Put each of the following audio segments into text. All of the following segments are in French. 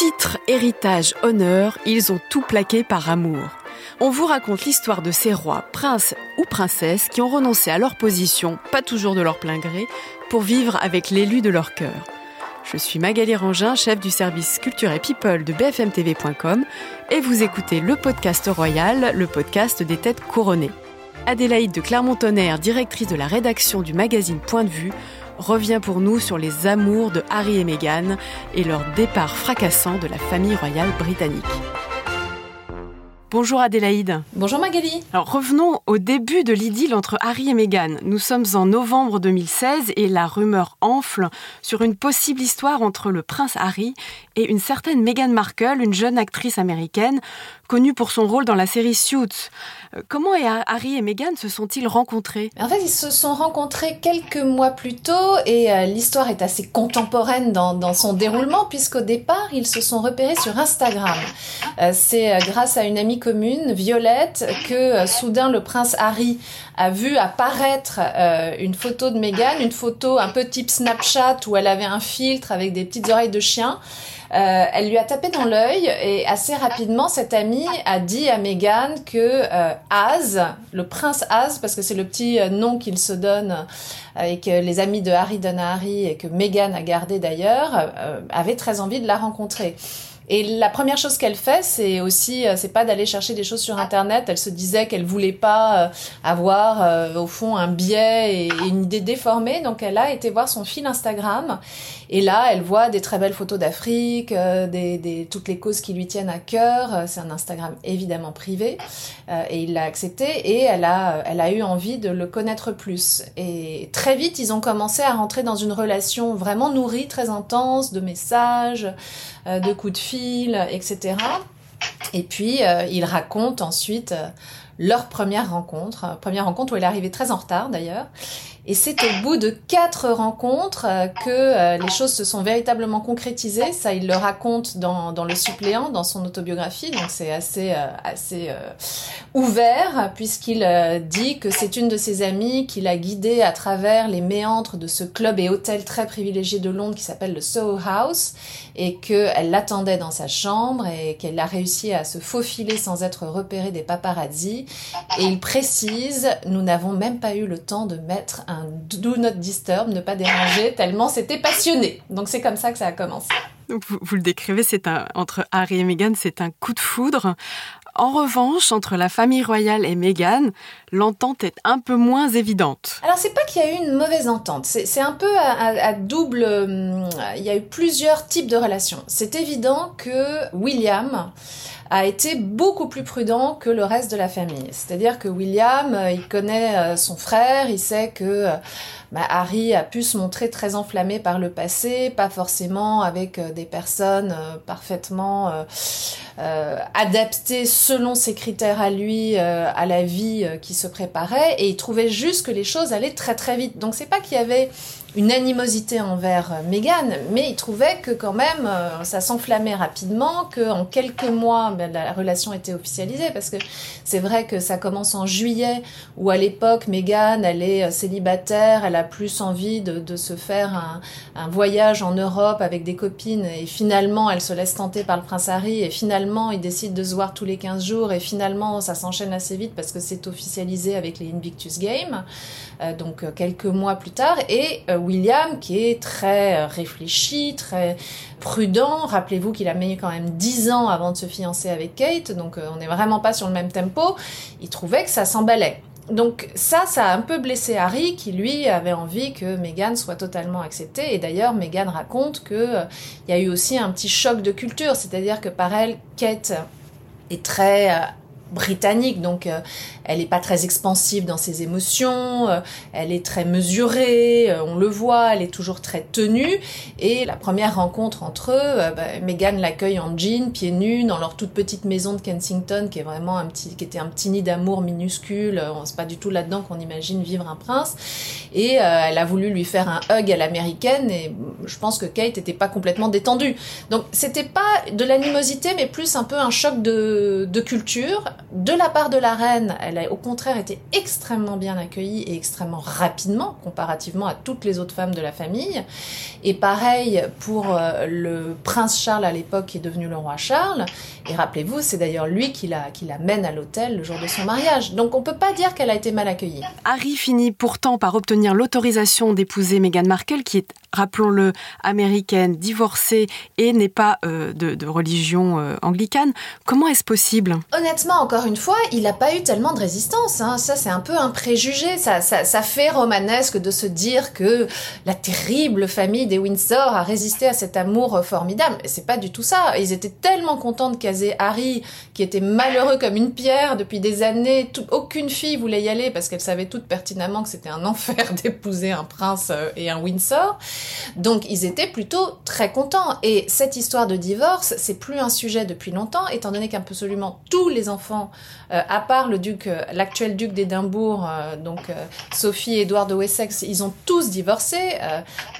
Titre, héritage, honneur, ils ont tout plaqué par amour. On vous raconte l'histoire de ces rois, princes ou princesses qui ont renoncé à leur position, pas toujours de leur plein gré, pour vivre avec l'élu de leur cœur. Je suis Magali Rangin, chef du service culture et people de bfmtv.com et vous écoutez le podcast royal, le podcast des têtes couronnées. Adélaïde de Clermont-Tonnerre, directrice de la rédaction du magazine Point de vue, revient pour nous sur les amours de Harry et Meghan et leur départ fracassant de la famille royale britannique. Bonjour Adélaïde. Bonjour Magali. Alors revenons au début de l'idylle entre Harry et Meghan. Nous sommes en novembre 2016 et la rumeur enfle sur une possible histoire entre le prince Harry et une certaine Meghan Markle, une jeune actrice américaine connue pour son rôle dans la série Suits. Euh, comment Harry et Meghan se sont-ils rencontrés? En fait, ils se sont rencontrés quelques mois plus tôt et euh, l'histoire est assez contemporaine dans, son déroulement puisqu'au départ, ils se sont repérés sur Instagram. Euh, c'est grâce à une amie commune, Violette, que soudain le prince Harry a vu apparaître une photo de Meghan, une photo un peu type Snapchat où elle avait un filtre avec des petites oreilles de chien. Euh, elle lui a tapé dans l'œil et assez rapidement, cette amie a dit à Meghan que euh, Az, le prince Az, parce que c'est le petit euh, nom qu'il se donne et que les amis de Harry donnent à Harry et que Meghan a gardé d'ailleurs, avait très envie de la rencontrer. Et la première chose qu'elle fait, c'est aussi, euh, c'est pas d'aller chercher des choses sur Internet. Elle se disait qu'elle voulait pas euh, avoir, euh, au fond, un biais et une idée déformée. Donc, elle a été voir son fil Instagram. Et là, elle voit des très belles photos d'Afrique, des, des, toutes les causes qui lui tiennent à cœur. C'est un Instagram évidemment privé. et il l'a accepté. Et elle a, elle a eu envie de le connaître plus. Et très vite, ils ont commencé à rentrer dans une relation vraiment nourrie, très intense, de messages, de coups de fil etc. Et puis, euh, il raconte ensuite euh, leur première rencontre, première rencontre où elle est arrivée très en retard d'ailleurs, et c'est au bout de quatre rencontres euh, que euh, les choses se sont véritablement concrétisées. Ça, il le raconte dans, dans le suppléant, dans son autobiographie. Donc c'est assez, euh, assez ouvert puisqu'il dit que c'est une de ses amies qui l'a guidé à travers les méandres de ce club et hôtel très privilégié de Londres qui s'appelle le Soho House et qu'elle l'attendait dans sa chambre et qu'elle a réussi à se faufiler sans être repérée des paparazzi. Et il précise, nous n'avons même pas eu le temps de mettre un do not disturb, ne pas déranger, tellement c'était passionné. Donc c'est comme ça que ça a commencé. Donc vous, le décrivez, c'est un, entre Harry et Meghan, c'est un coup de foudre. En revanche, entre la famille royale et Meghan, l'entente est un peu moins évidente. Alors c'est pas qu'il y a eu une mauvaise entente, c'est un peu à, double... Hum, il y a eu plusieurs types de relations. C'est évident que William a été beaucoup plus prudent que le reste de la famille. C'est-à-dire que William, euh, il connaît euh, son frère, il sait que euh, bah, Harry a pu se montrer très enflammé par le passé, pas forcément avec des personnes parfaitement adaptées selon ses critères à lui, à la vie qui se préparait, et il trouvait juste que les choses allaient très très vite. Donc c'est pas qu'il y avait une animosité envers euh, Meghan, mais il trouvait que quand même euh, ça s'enflammait rapidement, que en quelques mois ben, la relation était officialisée, parce que c'est vrai que ça commence en juillet, où à l'époque Meghan elle est euh, célibataire, elle a plus envie de, se faire un, voyage en Europe avec des copines, et finalement elle se laisse tenter par le prince Harry, et finalement ils décident de se voir tous les 15 jours, et finalement ça s'enchaîne assez vite parce que c'est officialisé avec les Invictus Games, donc quelques mois plus tard, et William qui est très euh, réfléchi, très prudent. Rappelez-vous qu'il a mis quand même 10 ans avant de se fiancer avec Kate, donc euh, on n'est vraiment pas sur le même tempo. Il trouvait que ça s'emballait. Donc ça, ça a un peu blessé Harry qui lui avait envie que Meghan soit totalement acceptée. Et d'ailleurs, Meghan raconte que euh, il y a eu aussi un petit choc de culture, c'est-à-dire que par elle, Kate est très britannique, donc euh, elle n'est pas très expansive dans ses émotions, euh, elle est très mesurée, euh, on le voit, elle est toujours très tenue. Et la première rencontre entre eux, bah, Meghan l'accueille en jean, pieds nus, dans leur toute petite maison de Kensington, qui est vraiment un petit, qui était un petit nid d'amour minuscule. On c'est pas du tout là-dedans qu'on imagine vivre un prince. Et elle a voulu lui faire un hug à l'américaine, et je pense que Kate était pas complètement détendue. Donc c'était pas de l'animosité, mais plus un peu un choc de, de culture. De la part de la reine, elle a au contraire été extrêmement bien accueillie et extrêmement rapidement comparativement à toutes les autres femmes de la famille. Et pareil pour euh, le prince Charles à l'époque qui est devenu le roi Charles. Et rappelez-vous, c'est d'ailleurs lui qui la, mène à l'hôtel le jour de son mariage. Donc on peut pas dire qu'elle a été mal accueillie. Harry finit pourtant par obtenir l'autorisation d'épouser Meghan Markle, qui est, rappelons-le, américaine, divorcée et n'est pas euh, de, religion euh, anglicane. Comment est-ce possible? Honnêtement, encore une fois, il n'a pas eu tellement de résistance. Hein. Ça, c'est un peu un préjugé. Ça, ça, fait romanesque de se dire que la terrible famille des Windsor a résisté à cet amour formidable. C'est pas du tout ça. Ils étaient tellement contents de caser Harry, qui était malheureux comme une pierre depuis des années. aucune fille voulait y aller parce qu'elle savait toute pertinemment que c'était un enfer d'épouser un prince euh, et un Windsor. Donc, ils étaient plutôt très contents. Et cette histoire de divorce, c'est plus un sujet depuis longtemps, étant donné qu'absolument tous les enfants, euh, à part le duc, euh, l'actuel duc d'Édimbourg, donc Sophie et Édouard de Wessex, ils ont tous divorcé.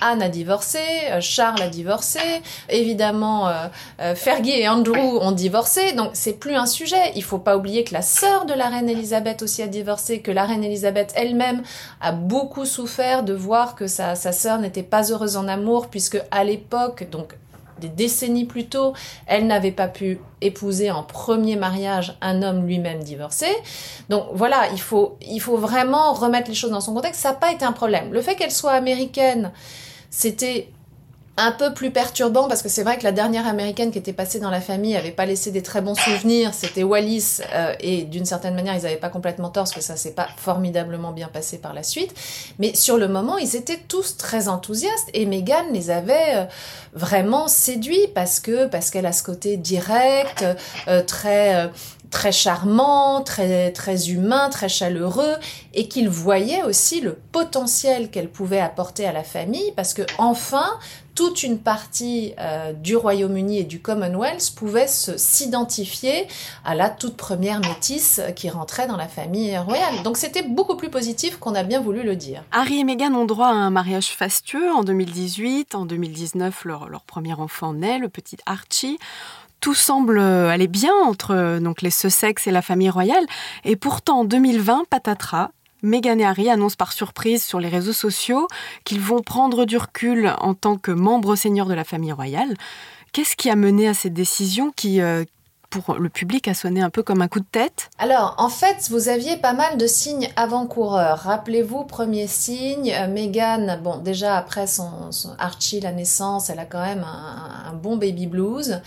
Anne a divorcé, Charles a divorcé, évidemment Fergie et Andrew ont divorcé. Donc, c'est plus un sujet. Il faut pas oublier que la sœur de la reine Elisabeth aussi a divorcé, que la reine Elisabeth elle-même a beaucoup souffert de voir que sa sœur n'était pas heureuse en amour, puisque à l'époque, donc des décennies plus tôt, elle n'avait pas pu épouser en premier mariage un homme lui-même divorcé. Donc voilà, il faut, il faut vraiment remettre les choses dans son contexte. Ça n'a pas été un problème. Le fait qu'elle soit américaine, c'était un peu plus perturbant parce que c'est vrai que la dernière américaine qui était passée dans la famille avait pas laissé des très bons souvenirs. C'était Wallis euh, et d'une certaine manière ils n'avaient pas complètement tort parce que ça s'est pas formidablement bien passé par la suite. Mais sur le moment ils étaient tous très enthousiastes et Meghan les avait euh, vraiment séduits parce que parce qu'elle a ce côté direct, euh, très très charmant, très, très humain, très chaleureux, et qu'il voyait aussi le potentiel qu'elle pouvait apporter à la famille, parce que enfin, toute une partie euh, du Royaume-Uni et du Commonwealth pouvait s'identifier à la toute première métisse qui rentrait dans la famille royale. Donc c'était beaucoup plus positif qu'on a bien voulu le dire. Harry et Meghan ont droit à un mariage fastueux en 2018. En 2019, leur, leur premier enfant naît, le petit Archie tout semble aller bien entre donc les Sussex et la famille royale. Et pourtant, en 2020, patatras, Meghan et Harry annoncent par surprise sur les réseaux sociaux qu'ils vont prendre du recul en tant que membres seniors de la famille royale. Qu'est-ce qui a mené à cette décision qui, euh, pour le public a sonné un peu comme un coup de tête? Alors, en fait, vous aviez pas mal de signes avant-coureurs. Rappelez-vous, premier signe, euh, Meghan, bon, déjà après son, Archie, la naissance, elle a quand même un bon baby blues.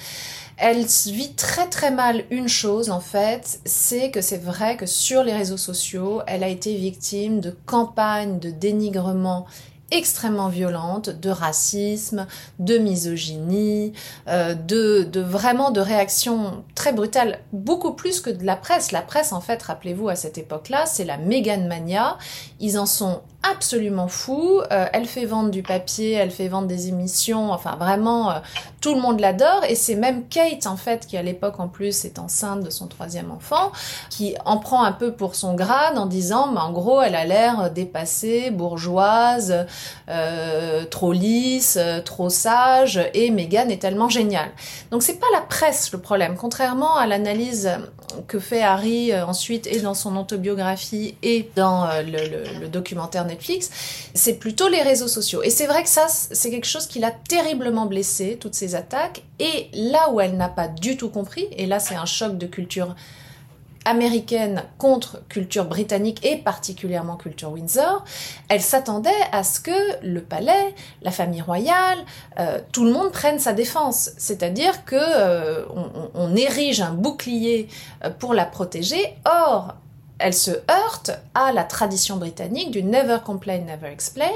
Elle vit très très mal une chose en fait, c'est que c'est vrai que sur les réseaux sociaux, elle a été victime de campagnes de dénigrement extrêmement violentes de racisme, de misogynie, euh, de, de, vraiment de réactions très brutales, beaucoup plus que de la presse. La presse, en fait, rappelez-vous, à cette époque-là, c'est la Meghan mania. Ils en sont absolument fous. Euh, elle fait vendre du papier, elle fait vendre des émissions, enfin vraiment, euh, tout le monde l'adore. Et c'est même Kate, en fait, qui à l'époque, en plus, est enceinte de son troisième enfant, qui en prend un peu pour son grade en disant, mais en gros, elle a l'air dépassée, bourgeoise, euh, trop lisse, trop sage, et Meghan est tellement géniale. Donc c'est pas la presse le problème, contrairement à l'analyse que fait Harry euh, ensuite et dans son autobiographie et dans le documentaire Netflix, c'est plutôt les réseaux sociaux. Et c'est vrai que ça, c'est quelque chose qui l'a terriblement blessée, toutes ces attaques, et là où elle n'a pas du tout compris, et là c'est un choc de culture américaine contre culture britannique et particulièrement culture Windsor, elle s'attendait à ce que le palais, la famille royale, euh, tout le monde prenne sa défense. C'est-à-dire que euh, on, érige un bouclier euh, pour la protéger. Or, elle se heurte à la tradition britannique du never complain, never explain.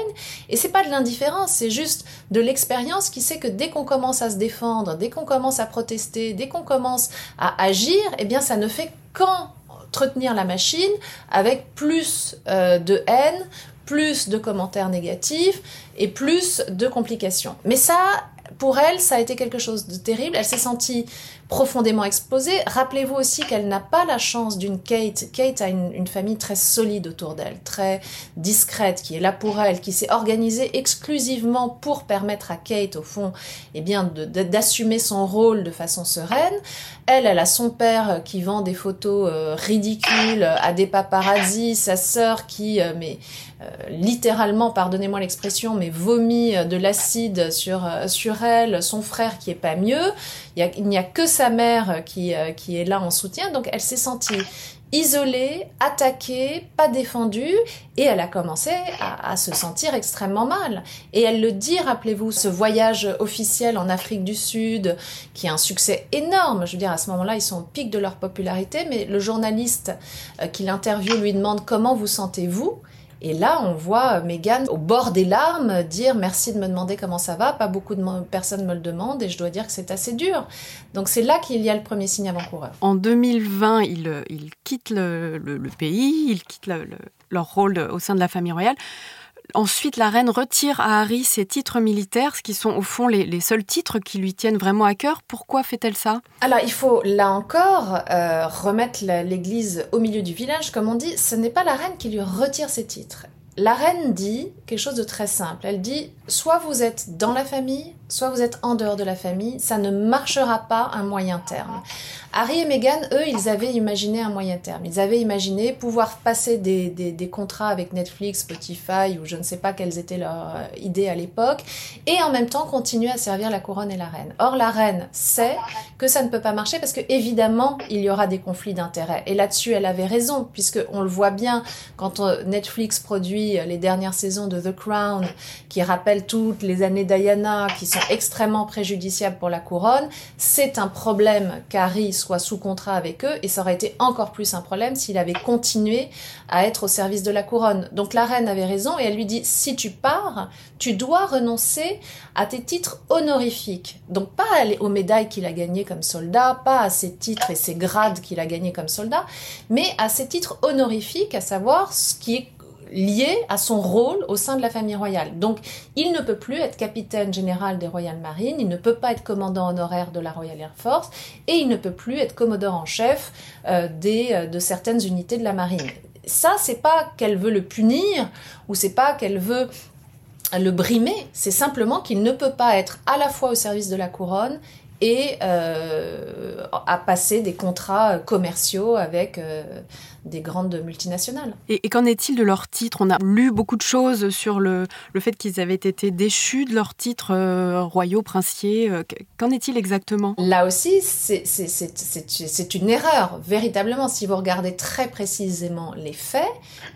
Et c'est pas de l'indifférence, c'est juste de l'expérience qui sait que dès qu'on commence à se défendre, dès qu'on commence à protester, dès qu'on commence à agir, eh bien, ça ne fait qu'entretenir la machine avec plus euh, de haine, plus de commentaires négatifs et plus de complications. Mais ça, pour elle, ça a été quelque chose de terrible. Elle s'est sentie profondément exposée. Rappelez-vous aussi qu'elle n'a pas la chance d'une Kate. Kate a une, famille très solide autour d'elle, très discrète, qui est là pour elle, qui s'est organisée exclusivement pour permettre à Kate, au fond, eh bien, d'assumer son rôle de façon sereine. Elle, elle a son père qui vend des photos euh, ridicules à des paparazzis, sa sœur qui, euh, mais euh, littéralement, pardonnez-moi l'expression, mais vomit de l'acide sur sur elle, son frère qui est pas mieux. Il n'y a, que sa mère qui qui est là en soutien, donc elle s'est sentie isolée, attaquée, pas défendue, et elle a commencé à, se sentir extrêmement mal. Et elle le dit, rappelez-vous, ce voyage officiel en Afrique du Sud, qui a un succès énorme. Je veux dire, à ce moment-là, ils sont au pic de leur popularité, mais le journaliste euh, qui l'interviewe lui demande comment vous sentez-vous? Et là, on voit Meghan au bord des larmes dire merci de me demander comment ça va. Pas beaucoup de personnes me le demandent et je dois dire que c'est assez dur. Donc c'est là qu'il y a le premier signe avant-coureur. En 2020, ils, il quittent le, pays, ils quittent leur rôle au sein de la famille royale. Ensuite, la reine retire à Harry ses titres militaires, ce qui sont au fond les, seuls titres qui lui tiennent vraiment à cœur. Pourquoi fait-elle ça? Alors, il faut là encore euh, remettre l'église au milieu du village, comme on dit. Ce n'est pas la reine qui lui retire ses titres. La reine dit quelque chose de très simple. Elle dit soit vous êtes dans la famille, soit vous êtes en dehors de la famille. Ça ne marchera pas un moyen terme. Harry et Meghan, eux, ils avaient imaginé un moyen terme. Ils avaient imaginé pouvoir passer des, des, contrats avec Netflix, Spotify ou je ne sais pas quelles étaient leurs euh, idées à l'époque et en même temps continuer à servir la couronne et la reine. Or, la reine sait que ça ne peut pas marcher parce que évidemment, il y aura des conflits d'intérêts. Et là-dessus, elle avait raison puisque on le voit bien quand euh, Netflix produit les dernières saisons de The Crown qui rappellent toutes les années Diana qui sont extrêmement préjudiciables pour la couronne. C'est un problème qu'Harry soit sous contrat avec eux et ça aurait été encore plus un problème s'il avait continué à être au service de la couronne. Donc la reine avait raison et elle lui dit si tu pars, tu dois renoncer à tes titres honorifiques. Donc pas aux médailles qu'il a gagnées comme soldat, pas à ses titres et ses grades qu'il a gagnés comme soldat, mais à ses titres honorifiques, à savoir ce qui est lié à son rôle au sein de la famille royale. Donc, il ne peut plus être capitaine général des Royal Marines, il ne peut pas être commandant honoraire de la Royal Air Force, et il ne peut plus être commodore en chef euh, des, euh, de certaines unités de la marine. Ça, c'est pas qu'elle veut le punir, ou c'est pas qu'elle veut le brimer, c'est simplement qu'il ne peut pas être à la fois au service de la couronne et euh, à passer des contrats commerciaux avec des grandes multinationales. Et, qu'en est-il de leurs titres? On a lu beaucoup de choses sur le, le fait qu'ils avaient été déchus de leurs titres euh, royaux, princiers. Qu'en est-il exactement? Là aussi, c'est une erreur, véritablement. Si vous regardez très précisément les faits,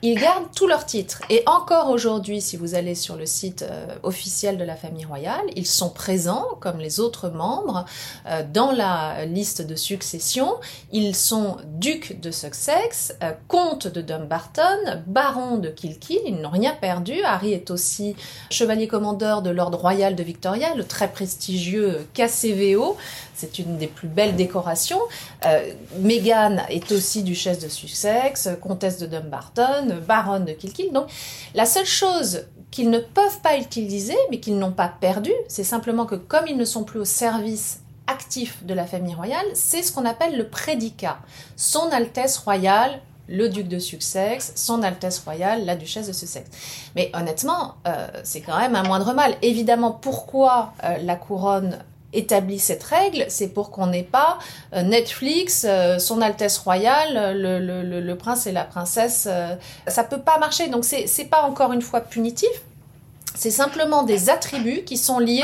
ils gardent tous leurs titres. Et encore aujourd'hui, si vous allez sur le site officiel de la famille royale, ils sont présents, comme les autres membres, euh, dans la liste de succession, ils sont ducs de Sussex, euh, comte de Dumbarton, baron de Kilkeel, ils n'ont rien perdu. Harry est aussi chevalier commandeur de l'ordre royal de Victoria, le très prestigieux KCVO. C'est une des plus belles décorations. Euh, Meghan est aussi duchesse de Sussex, comtesse de Dumbarton, baronne de Kilkeel. Donc, la seule chose qu'ils ne peuvent pas utiliser, mais qu'ils n'ont pas perdu, c'est simplement que comme ils ne sont plus au service actif de la famille royale, c'est ce qu'on appelle le prédicat. Son Altesse royale, le duc de Sussex, son Altesse royale, la duchesse de Sussex. Mais honnêtement, euh, c'est quand même un moindre mal. Évidemment, pourquoi euh, la couronne établit cette règle, c'est pour qu'on n'ait pas euh, Netflix, son Altesse royale, le, prince et la princesse. ça peut pas marcher. Donc c'est pas encore une fois punitif. C'est simplement des attributs qui sont liés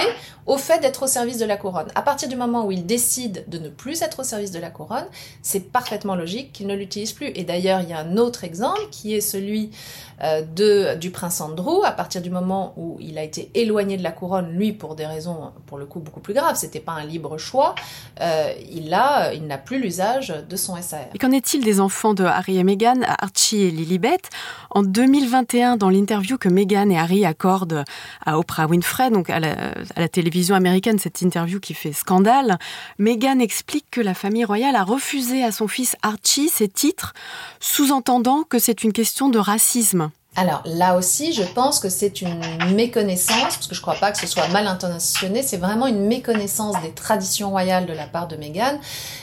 au fait d'être au service de la couronne. À partir du moment où il décide de ne plus être au service de la couronne, c'est parfaitement logique qu'il ne l'utilise plus. Et d'ailleurs, il y a un autre exemple qui est celui euh, de, du prince Andrew. À partir du moment où il a été éloigné de la couronne, lui pour des raisons, pour le coup, beaucoup plus graves, c'était pas un libre choix, euh, il a, il n'a plus l'usage de son SAR. Et qu'en est-il des enfants de Harry et Meghan, Archie et Lilibet? En 2021, dans l'interview que Meghan et Harry accordent à Oprah Winfrey, donc à la, à la télévision, américaine, cette interview qui fait scandale, Meghan explique que la famille royale a refusé à son fils Archie ses titres, sous-entendant que c'est une question de racisme. Alors là aussi, je pense que c'est une méconnaissance, parce que je ne crois pas que ce soit mal intentionné, c'est vraiment une méconnaissance des traditions royales de la part de Meghan.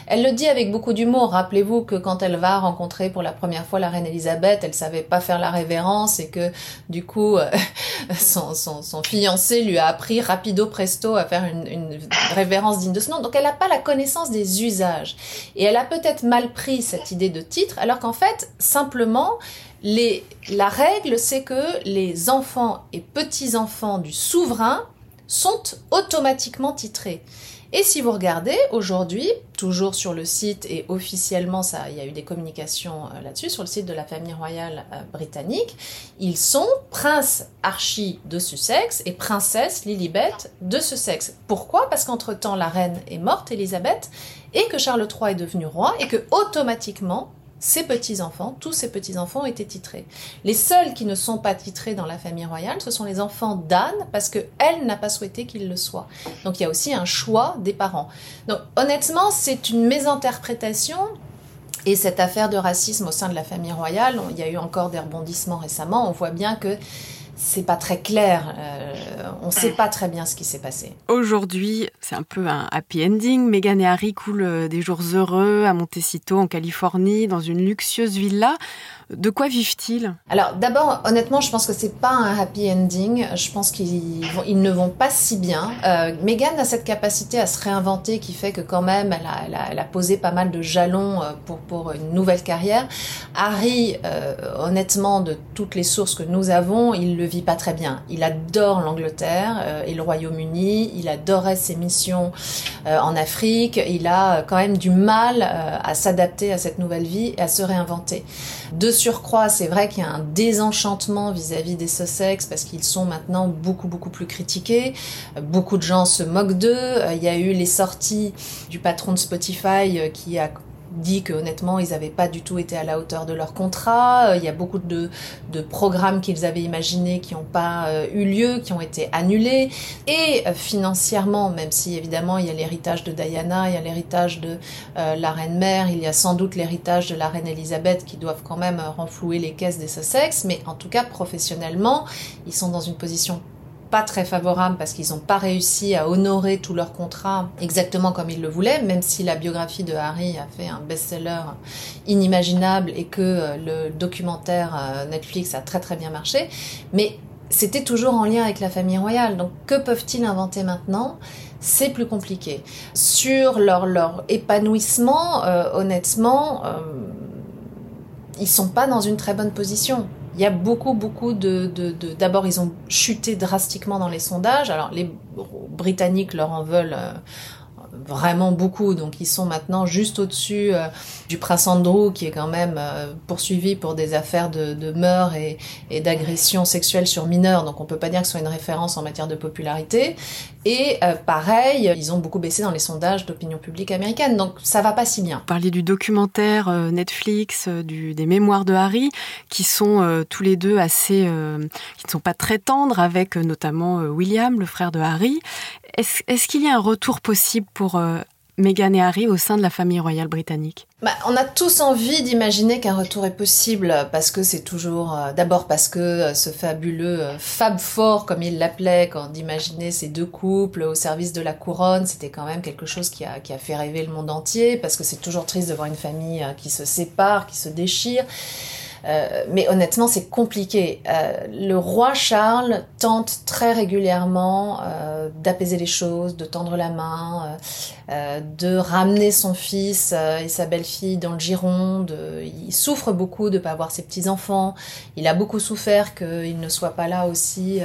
Elle le dit avec beaucoup d'humour. Rappelez-vous que quand elle va rencontrer pour la première fois la reine Elisabeth, elle savait pas faire la révérence et que du coup, euh, son, fiancé lui a appris rapido presto à faire une, une révérence digne de ce nom. Donc elle n'a pas la connaissance des usages. Et elle a peut-être mal pris cette idée de titre, alors qu'en fait, simplement, la règle, c'est que les enfants et petits-enfants du souverain sont automatiquement titrés. Et si vous regardez aujourd'hui, toujours sur le site et officiellement, ça, il y a eu des communications euh, là-dessus sur le site de la famille royale euh, britannique, ils sont prince Archie de Sussex et princesse Lilibet de Sussex. Pourquoi? Parce qu'entre temps, la reine est morte, Elisabeth, et que Charles III est devenu roi et que automatiquement ses petits-enfants, tous ses petits-enfants été titrés. Les seuls qui ne sont pas titrés dans la famille royale, ce sont les enfants d'Anne, parce qu'elle n'a pas souhaité qu'ils le soient. Donc il y a aussi un choix des parents. Donc honnêtement, c'est une mésinterprétation. Et cette affaire de racisme au sein de la famille royale, il y a eu encore des rebondissements récemment. On voit bien que c'est pas très clair. Euh, on ne sait pas très bien ce qui s'est passé. Aujourd'hui, c'est un peu un happy ending. Meghan et Harry coulent euh, des jours heureux à Montecito, en Californie, dans une luxueuse villa. De quoi vivent-ils? Alors d'abord, honnêtement, je pense que c'est pas un happy ending. Je pense qu'ils ils ne vont pas si bien. Euh, Meghan a cette capacité à se réinventer qui fait que quand même, elle a, elle a, elle a posé pas mal de jalons euh, pour, pour une nouvelle carrière. Harry, euh, honnêtement, de toutes les sources que nous avons, il le vit pas très bien. Il adore l'Angleterre euh, et le Royaume-Uni. Il adorait ses missions euh, en Afrique. Il a quand même du mal à s'adapter à cette nouvelle vie et à se réinventer. De surcroît, c'est vrai qu'il y a un désenchantement vis-à-vis des Sussex parce qu'ils sont maintenant beaucoup beaucoup plus critiqués. Beaucoup de gens se moquent d'eux. Il y a eu les sorties du patron de Spotify euh, qui a dit que honnêtement ils n'avaient pas du tout été à la hauteur de leur contrat. Euh, il y a beaucoup de, de programmes qu'ils avaient imaginés qui n'ont pas euh, eu lieu, qui ont été annulés. Et euh, financièrement, même si évidemment il y a l'héritage de Diana, il y a l'héritage de la reine mère, il y a sans doute l'héritage de la reine Elisabeth qui doivent quand même renflouer les caisses des Sussex, mais en tout cas professionnellement, ils sont dans une position pas très favorable parce qu'ils n'ont pas réussi à honorer tout leur contrat exactement comme ils le voulaient, même si la biographie de Harry a fait un best-seller inimaginable et que euh, le documentaire euh, Netflix a très très bien marché. Mais c'était toujours en lien avec la famille royale. Donc que peuvent-ils inventer maintenant? C'est plus compliqué. Sur leur, leur épanouissement, euh, honnêtement, euh, ils sont pas dans une très bonne position. Il y a beaucoup, beaucoup de... D'abord, ils ont chuté drastiquement dans les sondages. Alors, les Britanniques leur en veulent euh, vraiment beaucoup. Donc ils sont maintenant juste au-dessus euh, du prince Andrew qui est quand même euh, poursuivi pour des affaires de, de meurtres et, et d'agressions sexuelles sur mineurs. Donc on peut pas dire que ce soit une référence en matière de popularité. Et euh, pareil, ils ont beaucoup baissé dans les sondages d'opinion publique américaine. Donc ça va pas si bien. Vous parliez du documentaire Netflix, des mémoires de Harry, qui sont tous les deux assez, qui ne sont pas très tendres, avec notamment William, le frère de Harry. Est-ce est qu'il y a un retour possible pour euh, Meghan et Harry au sein de la famille royale britannique? Bah, On a tous envie d'imaginer qu'un retour est possible parce que c'est toujours, euh, d'abord parce que euh, ce fabuleux Fab Four, comme il l'appelait, quand d'imaginer ces deux couples au service de la couronne, c'était quand même quelque chose qui a, qui a fait rêver le monde entier parce que c'est toujours triste de voir une famille qui se sépare, qui se déchire. Euh, mais honnêtement, c'est compliqué. Euh, le roi Charles tente très régulièrement euh, d'apaiser les choses, de tendre la main, de ramener son fils et sa belle-fille dans le giron. De... Il souffre beaucoup de ne pas avoir ses petits-enfants. Il a beaucoup souffert qu'il ne soit pas là aussi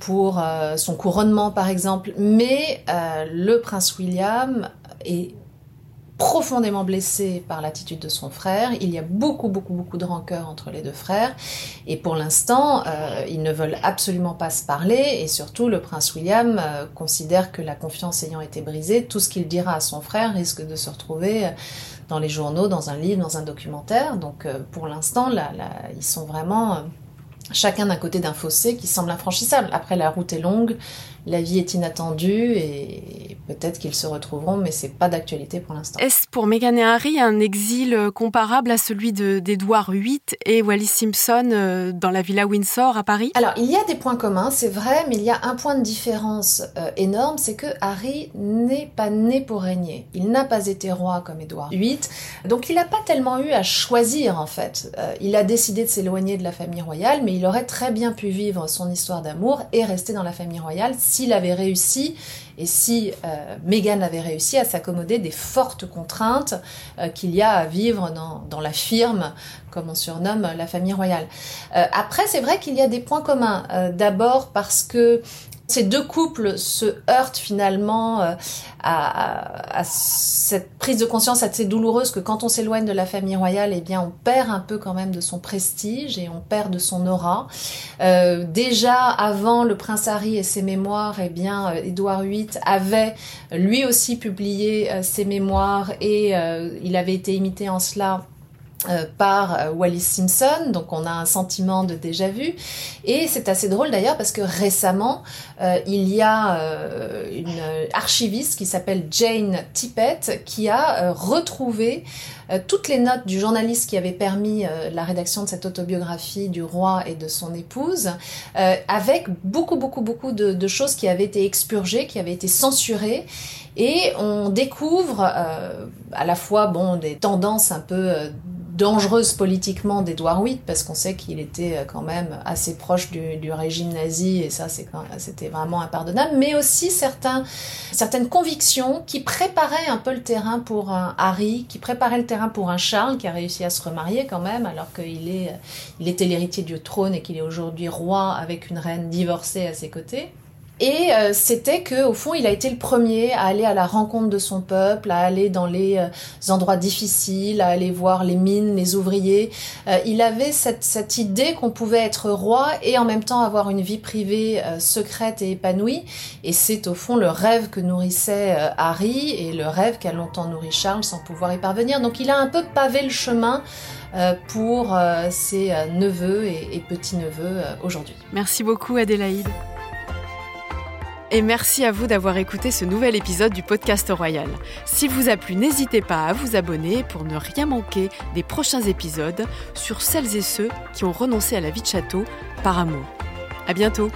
pour son couronnement, par exemple. Mais le prince William est profondément blessé par l'attitude de son frère. Il y a beaucoup, beaucoup, beaucoup de rancœur entre les deux frères. Et pour l'instant, euh, ils ne veulent absolument pas se parler. Et surtout, le prince William euh, considère que la confiance ayant été brisée, tout ce qu'il dira à son frère risque de se retrouver euh, dans les journaux, dans un livre, dans un documentaire. Donc pour l'instant, là, là, ils sont vraiment chacun d'un côté d'un fossé qui semble infranchissable. Après, la route est longue, la vie est inattendue et Peut-être qu'ils se retrouveront, mais c'est pas d'actualité pour l'instant. Est-ce pour Meghan et Harry un exil euh, comparable à celui d'Edouard VIII et Wallis Simpson euh, dans la villa Windsor à Paris? Alors, il y a des points communs, c'est vrai, mais il y a un point de différence euh, énorme, c'est que Harry n'est pas né pour régner. Il n'a pas été roi comme Édouard VIII, donc il n'a pas tellement eu à choisir en fait. il a décidé de s'éloigner de la famille royale, mais il aurait très bien pu vivre son histoire d'amour et rester dans la famille royale s'il avait réussi et si euh, Meghan avait réussi à s'accommoder des fortes contraintes euh, qu'il y a à vivre dans, dans, la firme, comme on surnomme la famille royale. Euh, après, c'est vrai qu'il y a des points communs. Euh, d'abord parce que ces deux couples se heurtent finalement euh, à, cette prise de conscience assez douloureuse que quand on s'éloigne de la famille royale, eh bien, on perd un peu quand même de son prestige et on perd de son aura. Euh, déjà avant le prince Harry et ses mémoires, eh bien, euh, Édouard VIII avait lui aussi publié ses mémoires et il avait été imité en cela par euh, Wallis Simpson, donc on a un sentiment de déjà vu. Et c'est assez drôle d'ailleurs parce que récemment, euh, il y a une archiviste qui s'appelle Jane Tippett qui a retrouvé toutes les notes du journaliste qui avait permis la rédaction de cette autobiographie du roi et de son épouse, avec beaucoup, beaucoup, beaucoup de, de, choses qui avaient été expurgées, qui avaient été censurées. Et on découvre à la fois bon des tendances un peu dangereuse politiquement d'Edouard VIII parce qu'on sait qu'il était euh, quand même assez proche du, régime nazi et ça c'était vraiment impardonnable, mais aussi certaines convictions qui préparaient un peu le terrain pour un Harry, qui préparaient le terrain pour un Charles qui a réussi à se remarier quand même alors qu'il est, il était l'héritier du trône et qu'il est aujourd'hui roi avec une reine divorcée à ses côtés. Et euh, c'était que au fond, il a été le premier à aller à la rencontre de son peuple, à aller dans les euh, endroits difficiles, à aller voir les mines, les ouvriers. Euh, il avait cette, cette idée qu'on pouvait être roi et en même temps avoir une vie privée secrète et épanouie. Et c'est au fond le rêve que nourrissait Harry et le rêve qu'a longtemps nourri Charles sans pouvoir y parvenir. Donc il a un peu pavé le chemin pour ses neveux et, et petits-neveux aujourd'hui. Merci beaucoup Adélaïde. Et merci à vous d'avoir écouté ce nouvel épisode du podcast Royal. S'il vous a plu, n'hésitez pas à vous abonner pour ne rien manquer des prochains épisodes sur celles et ceux qui ont renoncé à la vie de château par amour. À bientôt!